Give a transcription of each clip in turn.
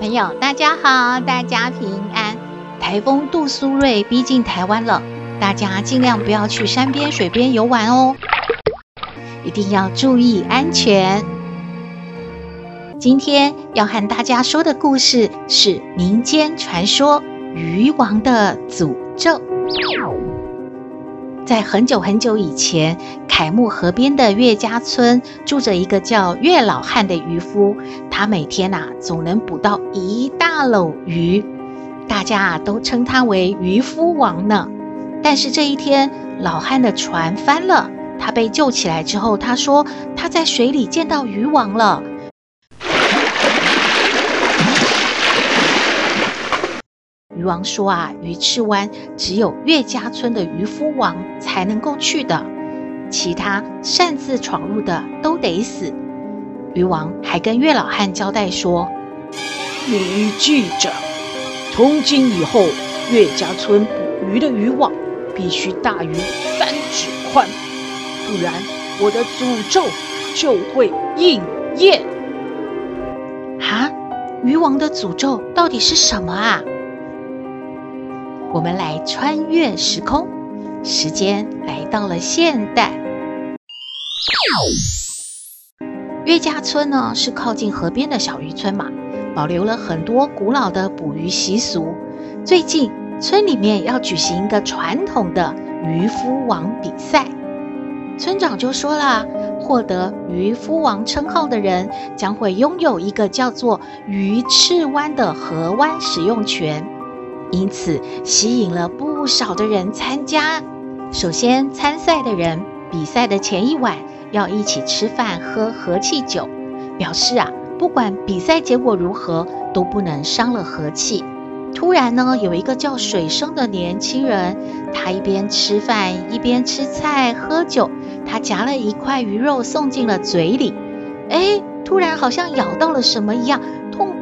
朋友，大家好，大家平安。台风杜苏芮逼近台湾了，大家尽量不要去山边、水边游玩哦，一定要注意安全。今天要和大家说的故事是民间传说鱼王的诅咒。在很久很久以前，凯木河边的岳家村住着一个叫岳老汉的渔夫，他每天呐、啊、总能捕到一大篓鱼，大家啊都称他为渔夫王呢。但是这一天，老汉的船翻了，他被救起来之后，他说他在水里见到鱼王了。渔王说：“啊，鱼翅湾只有岳家村的渔夫王才能够去的，其他擅自闯入的都得死。”渔王还跟岳老汉交代说：“你记着，从今以后，岳家村捕鱼的渔网必须大于三指宽，不然我的诅咒就会应验。”哈，渔王的诅咒到底是什么啊？我们来穿越时空，时间来到了现代。岳家村呢，是靠近河边的小渔村嘛，保留了很多古老的捕鱼习俗。最近村里面要举行一个传统的渔夫王比赛，村长就说了，获得渔夫王称号的人将会拥有一个叫做鱼翅湾的河湾使用权。因此，吸引了不少的人参加。首先，参赛的人比赛的前一晚要一起吃饭、喝和气酒，表示啊，不管比赛结果如何，都不能伤了和气。突然呢，有一个叫水生的年轻人，他一边吃饭一边吃菜喝酒，他夹了一块鱼肉送进了嘴里，哎，突然好像咬到了什么一样。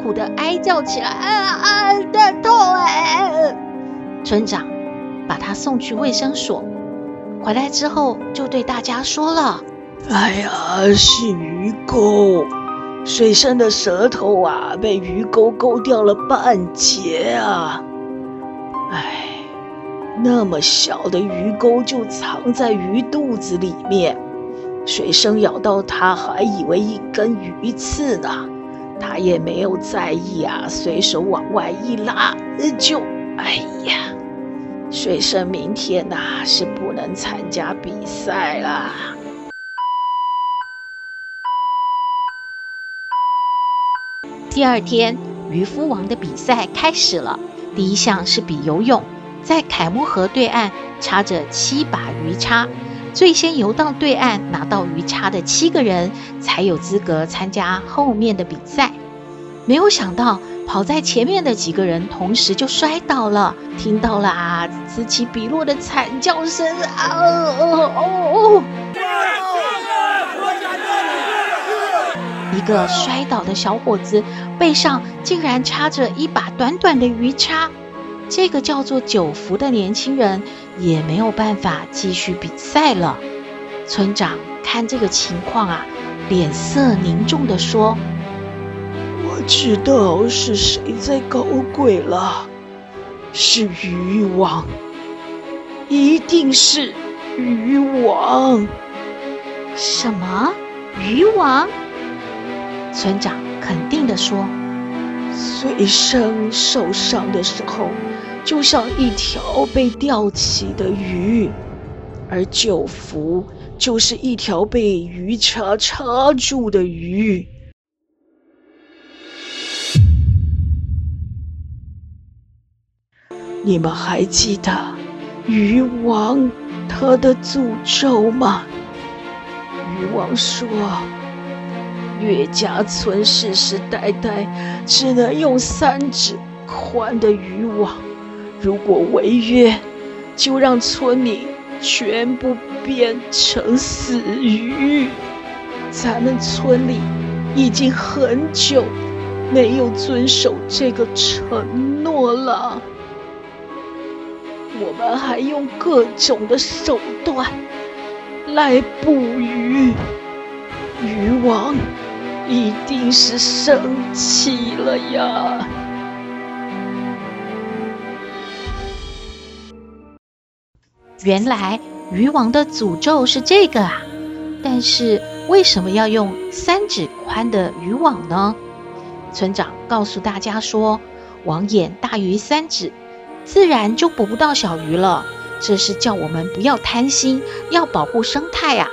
苦的哀叫起来，啊啊，的痛哎！村长把他送去卫生所，回来之后就对大家说了：“哎呀，是鱼钩，水生的舌头啊，被鱼钩勾掉了半截啊！哎，那么小的鱼钩就藏在鱼肚子里面，水生咬到它还以为一根鱼刺呢。”他也没有在意啊，随手往外一拉，就，哎呀，水生明天呐、是不能参加比赛啦。第二天，渔夫王的比赛开始了。第一项是比游泳，在凯木河对岸插着七把鱼叉。最先游到对岸拿到鱼叉的七个人才有资格参加后面的比赛。没有想到跑在前面的几个人同时就摔倒了，听到了啊此起彼落的惨叫声啊！哦哦哦！一个摔倒的小伙子背上竟然插着一把短短的鱼叉。这个叫做九福的年轻人也没有办法继续比赛了。村长看这个情况啊，脸色凝重地说：“我知道是谁在搞鬼了，是渔王，一定是渔王。”什么？渔王？村长肯定地说：“水生受伤的时候。”就像一条被吊起的鱼，而九福就是一条被鱼叉叉住的鱼。你们还记得鱼王他的诅咒吗？渔王说，岳家村世世代代只能用三指宽的渔网，如果违约，就让村民全部变成死鱼。咱们村里已经很久没有遵守这个承诺了。我们还用各种的手段来捕鱼，渔王一定是生气了呀！原来渔王的诅咒是这个啊，但是为什么要用三指宽的渔网呢？村长告诉大家说，网眼大于三指。自然就捕不到小鱼了。这是叫我们不要贪心，要保护生态、啊。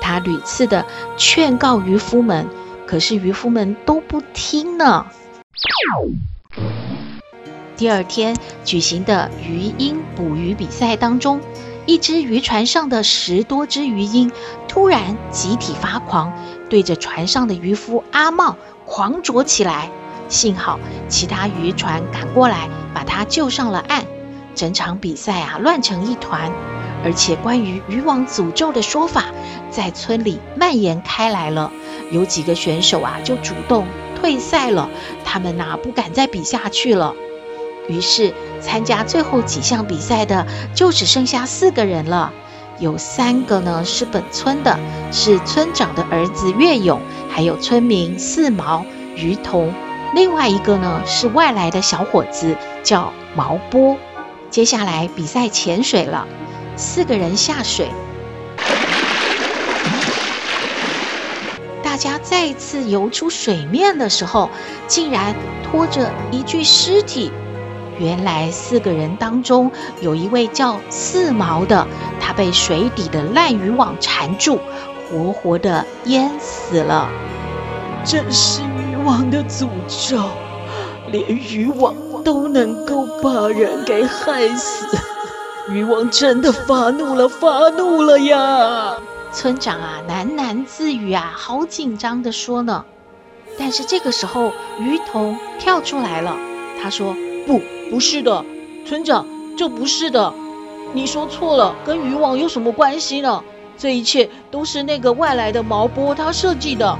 他屡次的劝告渔夫们，可是渔夫们都不听呢。第二天举行的鱼鹰捕鱼比赛当中，一只渔船上的十多只鱼鹰突然集体发狂，对着船上的渔夫阿茂狂啄起来。幸好其他渔船赶过来，把他救上了岸。整场比赛啊，乱成一团，而且关于渔网诅咒的说法在村里蔓延开来了。有几个选手啊，就主动退赛了，他们呐，不敢再比下去了。于是参加最后几项比赛的就只剩下四个人了。有三个呢是本村的，是村长的儿子岳勇，还有村民四毛、于童。另外一个呢是外来的小伙子，叫毛波。接下来比赛潜水了，四个人下水，大家再次游出水面的时候，竟然拖着一具尸体。原来四个人当中有一位叫四毛的，他被水底的烂渔网缠住，活活的淹死了。真是渔网的诅咒，连渔网都能够把人给害死。渔王真的发怒了，发怒了呀！村长啊，喃喃自语啊，好紧张的说呢。但是这个时候，鱼头跳出来了，他说：“不，不是的，村长，这不是的，你说错了，跟渔网有什么关系呢？这一切都是那个外来的毛波他设计的。”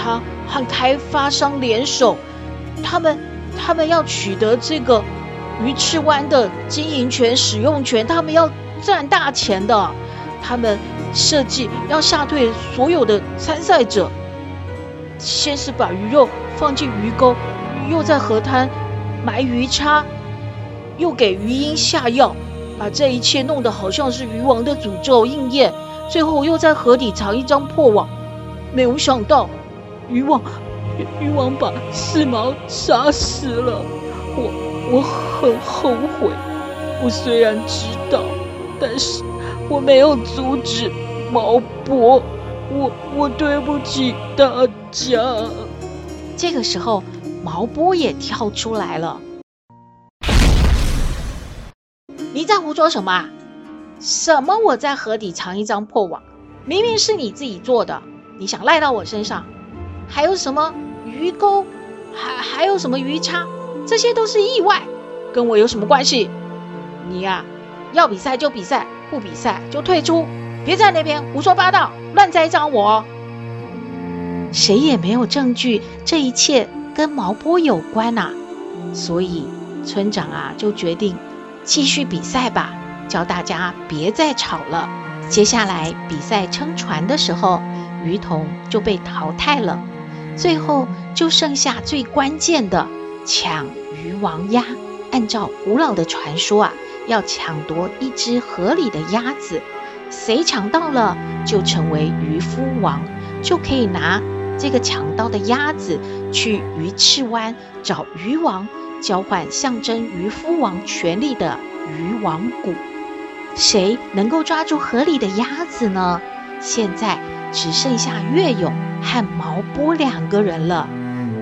他和开发商联手，他们他们要取得这个鱼翅湾的经营权、使用权，他们要赚大钱的。他们设计要吓退所有的参赛者，先是把鱼肉放进鱼钩，又在河滩埋鱼叉，又给鱼鹰下药，把这一切弄得好像是鱼王的诅咒应验，最后又在河底藏一张破网，没有想到。渔王，渔王把四毛杀死了，我我很后悔。我虽然知道，但是我没有阻止毛伯。我我对不起大家。这个时候，毛波也跳出来了。你在胡说什么啊？什么？我在河底藏一张破网，明明是你自己做的，你想赖到我身上？还有什么鱼钩，还还有什么鱼叉，这些都是意外，跟我有什么关系？你呀、要比赛就比赛，不比赛就退出，别在那边胡说八道，乱栽赃我。谁也没有证据，这一切跟毛波有关呐、所以村长啊就决定继续比赛吧，叫大家别再吵了。接下来比赛撑船的时候，鱼童就被淘汰了。最后就剩下最关键的抢鱼王鸭。按照古老的传说啊，要抢夺一只河里的鸭子，谁抢到了就成为渔夫王，就可以拿这个抢到的鸭子去鱼翅湾找渔王，交换象征渔夫王权力的渔王鼓。谁能够抓住河里的鸭子呢？现在只剩下月勇和毛波两个人了。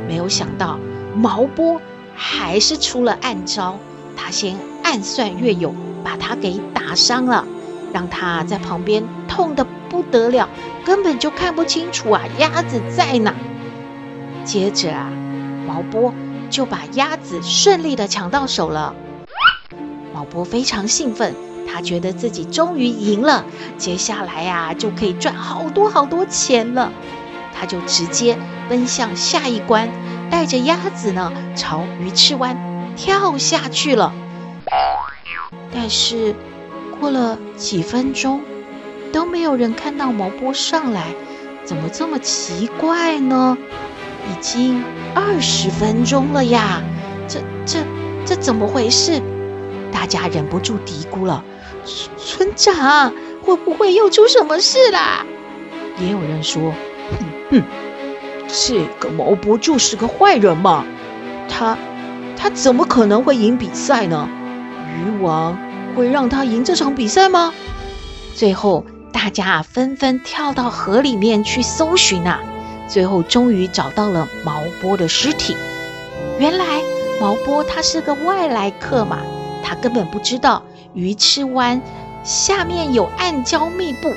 没有想到毛波还是出了暗招，他先暗算月勇，把他给打伤了，让他在旁边痛得不得了，根本就看不清楚啊，鸭子在哪。接着啊，毛波就把鸭子顺利的抢到手了。毛波非常兴奋，他觉得自己终于赢了，接下来呀、就可以赚好多好多钱了。他就直接奔向下一关，带着鸭子呢朝鱼翅湾跳下去了。但是过了几分钟，都没有人看到毛波上来，怎么这么奇怪呢？已经二十分钟了呀，这这这怎么回事？大家忍不住嘀咕了：“村村长，会不会又出什么事啦？”也有人说：“哼哼，这个毛不就是个坏人嘛，他他怎么可能会赢比赛呢？鱼王会让他赢这场比赛吗？”最后，大家纷纷跳到河里面去搜寻啊，最后终于找到了毛波的尸体。原来毛波他是个外来客嘛。他根本不知道鱼翅湾下面有暗礁密布，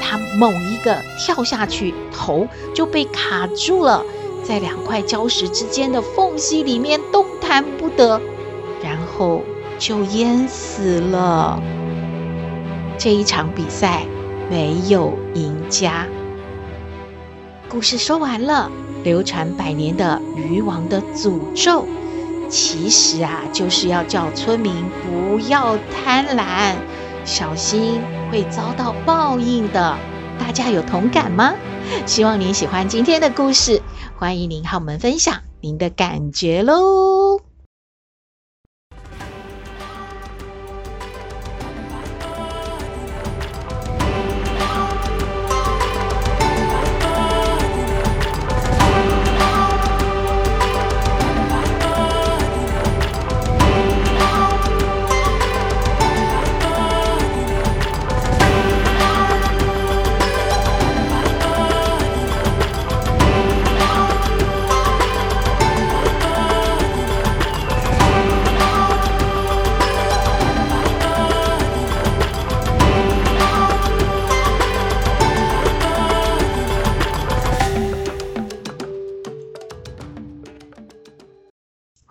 他猛一个跳下去，头就被卡住了，在两块礁石之间的缝隙里面动弹不得，然后就淹死了。这一场比赛没有赢家。故事说完了，流传百年的鱼王的诅咒。其实啊，就是要叫村民不要贪婪，小心会遭到报应的。大家有同感吗？希望您喜欢今天的故事，欢迎您和我们分享您的感觉喽。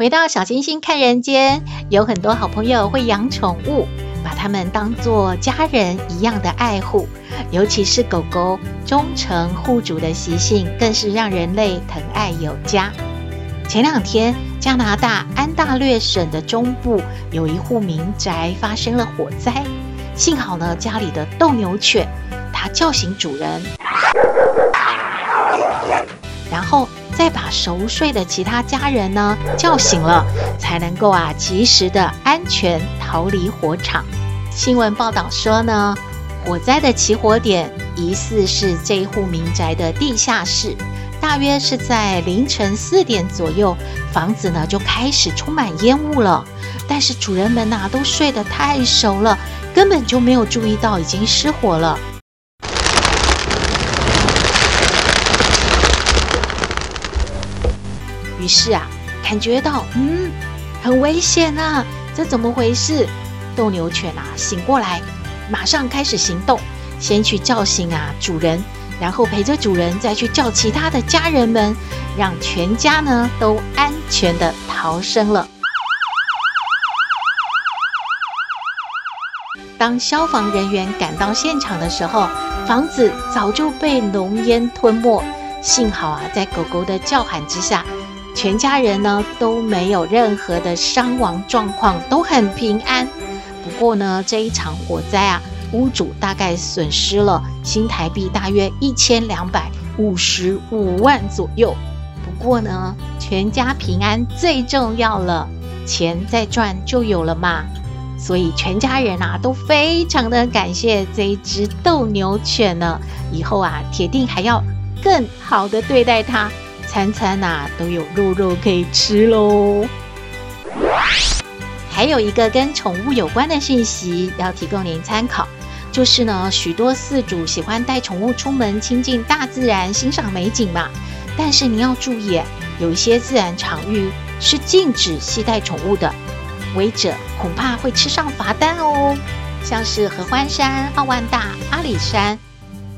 回到小星星看人间，有很多好朋友会养宠物，把它们当做家人一样的爱护。尤其是狗狗忠诚护主的习性，更是让人类疼爱有加。前两天，加拿大安大略省的中部有一户民宅发生了火灾，幸好呢，家里的斗牛犬它叫醒主人，然后。再把熟睡的其他家人呢叫醒了，才能够啊及时的安全逃离火场。新闻报道说呢，火灾的起火点疑似是这一户民宅的地下室，大约是在凌晨四点左右，房子呢就开始充满烟雾了。但是主人们呐、都睡得太熟了，根本就没有注意到已经失火了。于是啊，感觉到嗯，很危险啊，这怎么回事？斗牛犬啊醒过来，马上开始行动，先去叫醒啊主人，然后陪着主人再去叫其他的家人们，让全家呢都安全的逃生了。当消防人员赶到现场的时候，房子早就被浓烟吞没，幸好啊，在狗狗的叫喊之下。全家人呢都没有任何的伤亡状况，都很平安。不过呢，这一场火灾啊，屋主大概损失了新台币大约一千两百五十五万左右。不过呢，全家平安最重要了，钱再赚就有了嘛。所以全家人啊都非常的感谢这一只斗牛犬呢，以后啊铁定还要更好的对待它。餐餐呐、啊、都有肉肉可以吃喽。还有一个跟宠物有关的信息要提供您参考，就是呢，许多饲主喜欢带宠物出门亲近大自然、欣赏美景嘛。但是您要注意，有一些自然场域是禁止携带宠物的，违者恐怕会吃上罚单哦。像是合欢山、奥万大、阿里山、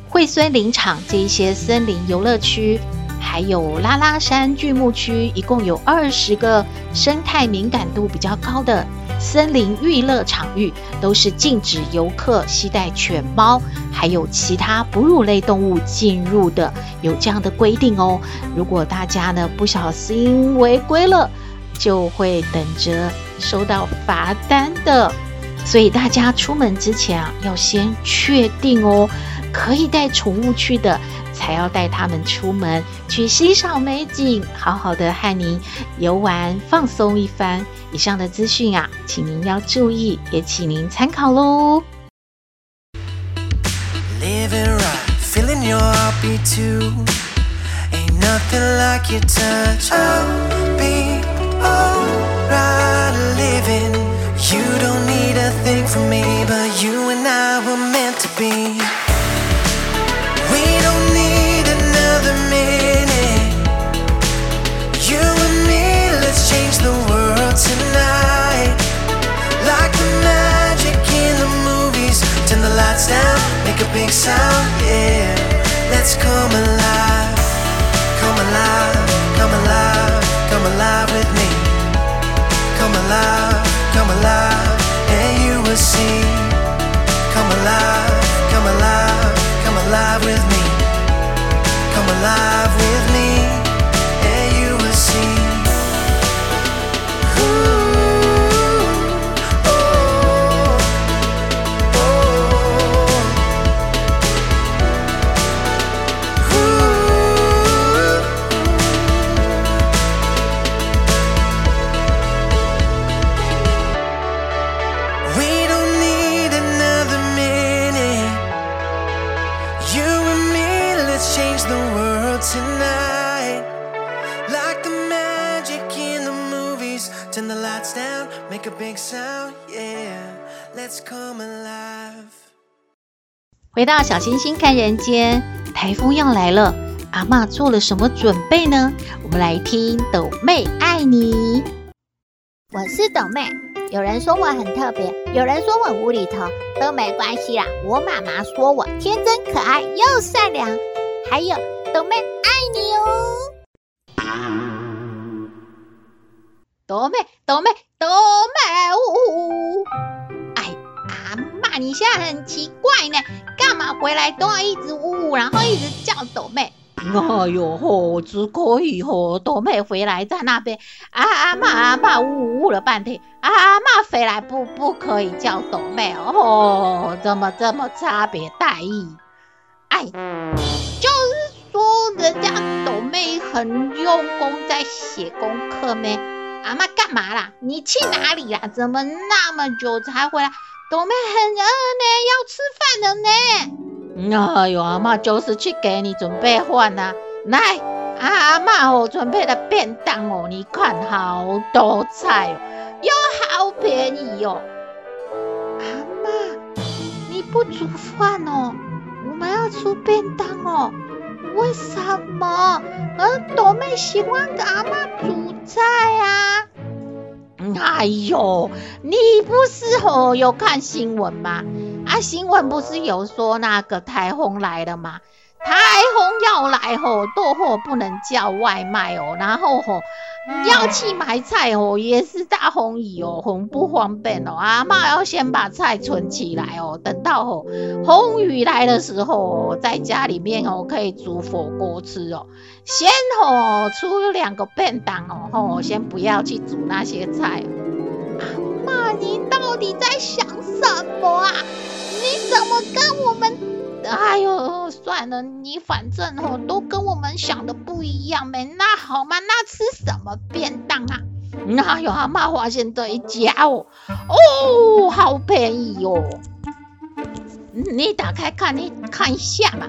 惠蓀林场这一些森林游乐区。还有拉拉山巨木区，一共有二十个生态敏感度比较高的森林娱乐场域，都是禁止游客携带犬猫，还有其他哺乳类动物进入的，有这样的规定哦。如果大家呢不小心违规了，就会等着收到罚单的。所以大家出门之前啊，要先确定哦，可以带宠物去的。才要带他们出门去欣赏美景，好好的和您游玩放松一番。以上的资讯啊，请您要注意，也请您参考喽。回到小星星看人间，台风要来了，阿嬷做了什么准备呢？我们来听斗妹爱你。我是斗妹，有人说我很特别，有人说我无厘头，都没关系啦。我妈妈说我天真可爱又善良，还有斗妹爱你哦。斗妹，斗妹，斗妹，呜呜！哎，阿妈，你现在很奇怪呢，干嘛回来都要一直呜呜，然后一直叫斗妹？哎呦吼，只可以吼，斗妹回来在那边，啊阿嬷阿嬷呜呜了半天，啊阿嬷回来不不可以叫斗妹哦，怎么这么差别待遇？哎，就是说人家斗妹很用功在写功课咩？阿妈干嘛啦？你去哪里啦？怎么那么久才回来？斗妹很饿呢，要吃饭了呢。哎呦，阿嬷就是去给你准备饭呐、啊。来，阿嬷我，准备的便当哦，你看好多菜哦，又好便宜哦。阿嬷，你不煮饭哦？我们要出便当哦。为什么？而朵妹喜欢给阿嬷煮菜啊？哎呦，你不是哦有看新闻吗？啊，新闻不是有说那个台风来了吗？台风要来吼，都吼不能叫外卖哦，然后吼要去买菜哦，也是大风雨哦，很不方便哦。阿嬷要先把菜存起来哦，等到吼风雨来的时候，在家里面哦可以煮火锅吃哦。先吼出两个便当哦，吼先不要去煮那些菜。阿嬷，你到底在想什么啊？你怎么跟我们？哎呦，算了，你反正哦都跟我们想的不一样呗。那好嘛，那吃什么便当啊？那有阿嬷发现这一家哦，哦，好便宜哦。你打开看，你看一下嘛。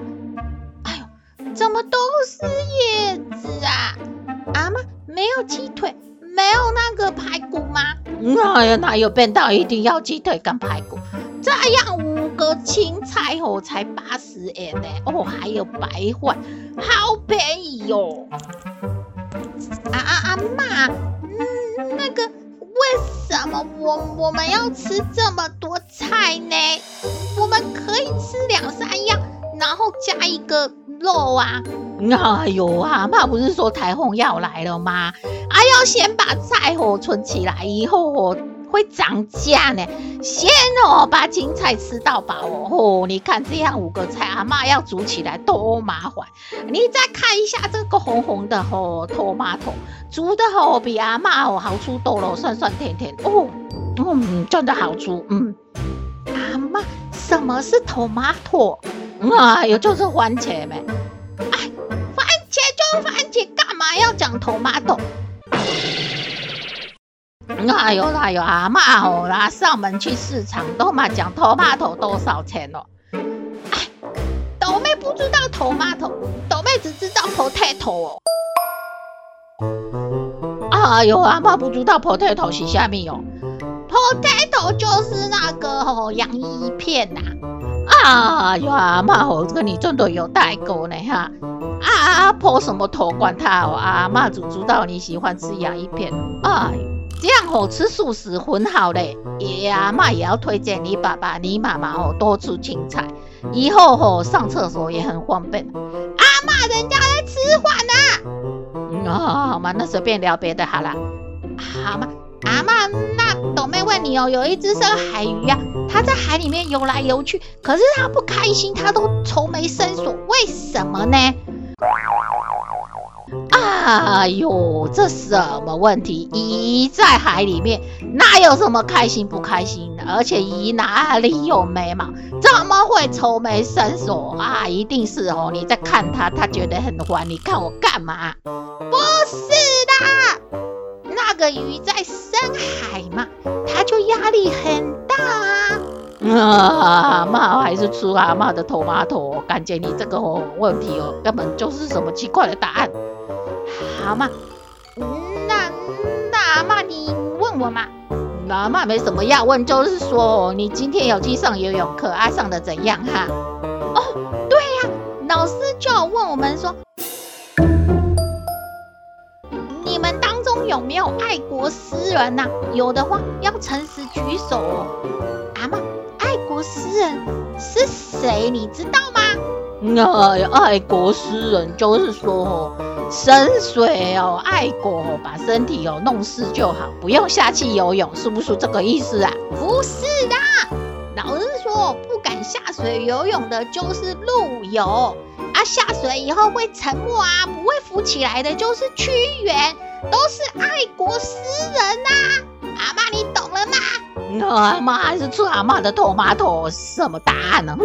怎么都是叶子啊？阿妈，没有鸡腿，没有那个排骨吗？哎呀，哪有便当一定要鸡腿跟排骨？这样五个青菜哦，才八十元呢。哦，还有白饭，好便宜哟、哦。啊啊阿嬷，嗯，那个为什么我我们要吃这么多菜呢？我们可以吃两三样，然后加一个肉啊。哎呦啊，妈不是说台风要来了吗？啊，要先把菜哦存起来，以后哦会涨价呢。先哦把青菜吃到饱哦。哦，你看这样五个菜，阿妈要煮起来多麻烦。你再看一下这个红红的哦，托马头煮的哦比阿妈哦好出多了，酸酸甜甜哦，嗯，真的好吃。嗯，阿妈，什么是托马头？哎呦，就是番茄呗。番茄就番茄干嘛要讲头马头？哎呦哎呦，阿妈哦，啦上门去市场都嘛讲头马头多少钱哦？哎，豆妹不知道头马头，豆妹只知道 potato 哦。哎呦，阿妈不知道 potato 是啥咪哦？potato 就是那个哦洋芋片呐。呦，阿妈哦，这个你真的有代沟呢哈。啊，婆什么头管他哦？阿妈就知道你喜欢吃洋芋片，哎，这样好吃素食很好嘞。爷阿妈也要推荐你爸爸、你妈妈哦多吃青菜，以后吼上厕所也很方便。阿妈，人家在吃饭呢。啊，好嘛，那随便聊别的好了。好嘛，阿妈，那斗妹问你哦，有一只深海鱼啊，它在海里面游来游去，可是它不开心，它都愁眉深锁，为什么呢？哎呦，这什么问题？鱼在海里面，哪有什么开心不开心的？而且鱼哪里有眉毛，怎么会愁眉深锁啊？一定是哦，你在看它，它觉得很烦。你看我干嘛？不是，个鱼在深海嘛，它就压力很大啊。啊妈，还是吃阿妈的头马头，感觉你这个问题哦，根本就是什么奇怪的答案。好嘛，那那阿妈你问我嘛，阿妈没什么要问，就是说你今天有去上游泳课，啊上的怎样哈？哦，对呀，老师就要问我们说，中有没有爱国诗人呐？有的话要诚实举手哦。阿妈，爱国诗人是谁？你知道吗？那爱国诗人就是说哦。深水哦，爱国哦，把身体哦弄湿就好，不用下去游泳，是不是这个意思啊？不是的，老师不敢下水游泳的就是陆游啊，下水以后会沉没啊，不会浮起来的就是屈原，都是爱国诗人呐、啊。阿妈，你懂了吗？阿妈还是吃阿妈的头马头，什么答案呢？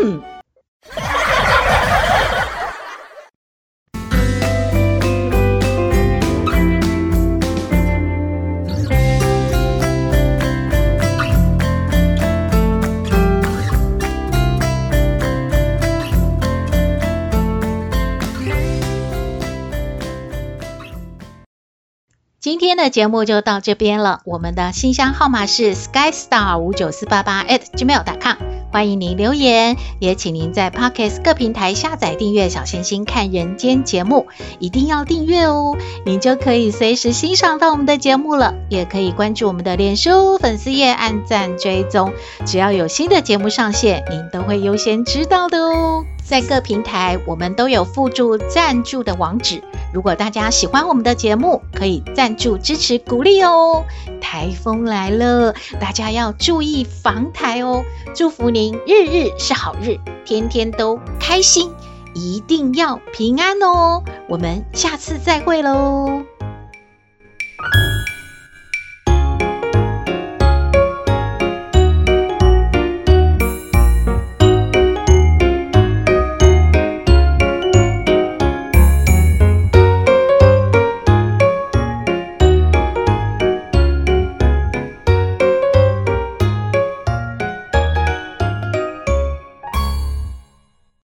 今天的节目就到这边了。我们的信箱号码是 skystar 五九四八八 at gmail.com，欢迎您留言，也请您在 Podcast 各平台下载订阅小星星看人间节目，一定要订阅哦，您就可以随时欣赏到我们的节目了。也可以关注我们的脸书粉丝页，按赞追踪，只要有新的节目上线，您都会优先知道的哦。在各平台，我们都有附注赞助的网址。如果大家喜欢我们的节目，可以赞助支持鼓励哦。台风来了，大家要注意防台哦。祝福您日日是好日，天天都开心，一定要平安哦。我们下次再会喽。